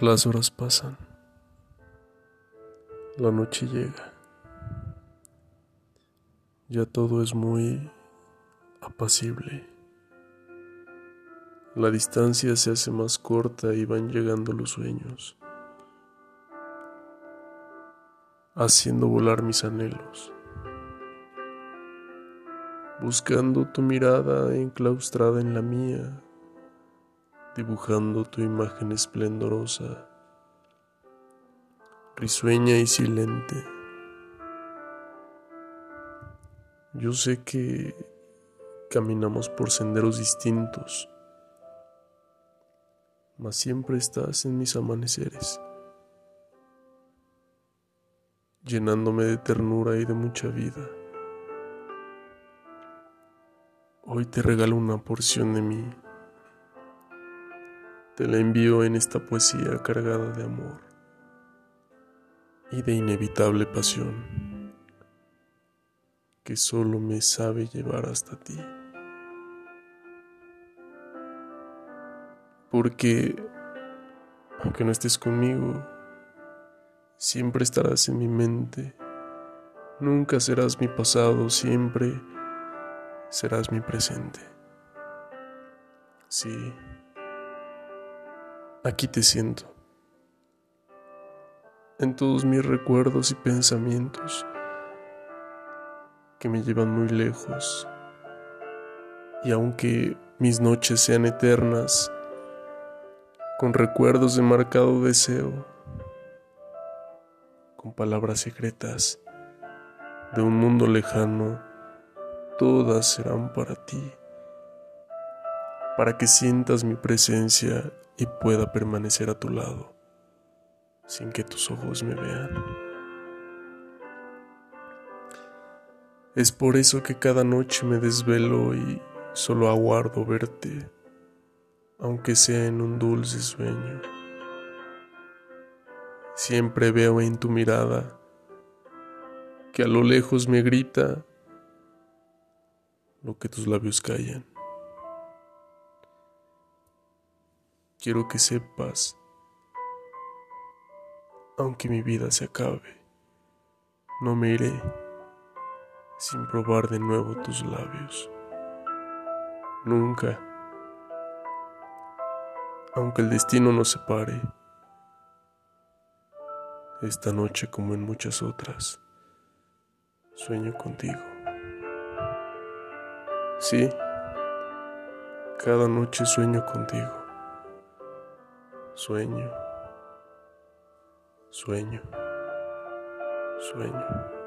Las horas pasan. La noche llega. Ya todo es muy apacible. La distancia se hace más corta y van llegando los sueños, haciendo volar mis anhelos, buscando tu mirada enclaustrada en la mía dibujando tu imagen esplendorosa, risueña y silente. Yo sé que caminamos por senderos distintos, mas siempre estás en mis amaneceres, llenándome de ternura y de mucha vida. Hoy te regalo una porción de mí te la envío en esta poesía cargada de amor y de inevitable pasión que solo me sabe llevar hasta ti. Porque, aunque no estés conmigo, siempre estarás en mi mente, nunca serás mi pasado, siempre serás mi presente. Sí. Aquí te siento. En todos mis recuerdos y pensamientos que me llevan muy lejos. Y aunque mis noches sean eternas, con recuerdos de marcado deseo, con palabras secretas de un mundo lejano, todas serán para ti, para que sientas mi presencia y pueda permanecer a tu lado sin que tus ojos me vean. Es por eso que cada noche me desvelo y solo aguardo verte, aunque sea en un dulce sueño. Siempre veo en tu mirada que a lo lejos me grita lo que tus labios callan. Quiero que sepas, aunque mi vida se acabe, no me iré sin probar de nuevo tus labios. Nunca, aunque el destino nos separe, esta noche como en muchas otras, sueño contigo. Sí, cada noche sueño contigo. Sueño, sueño, sueño.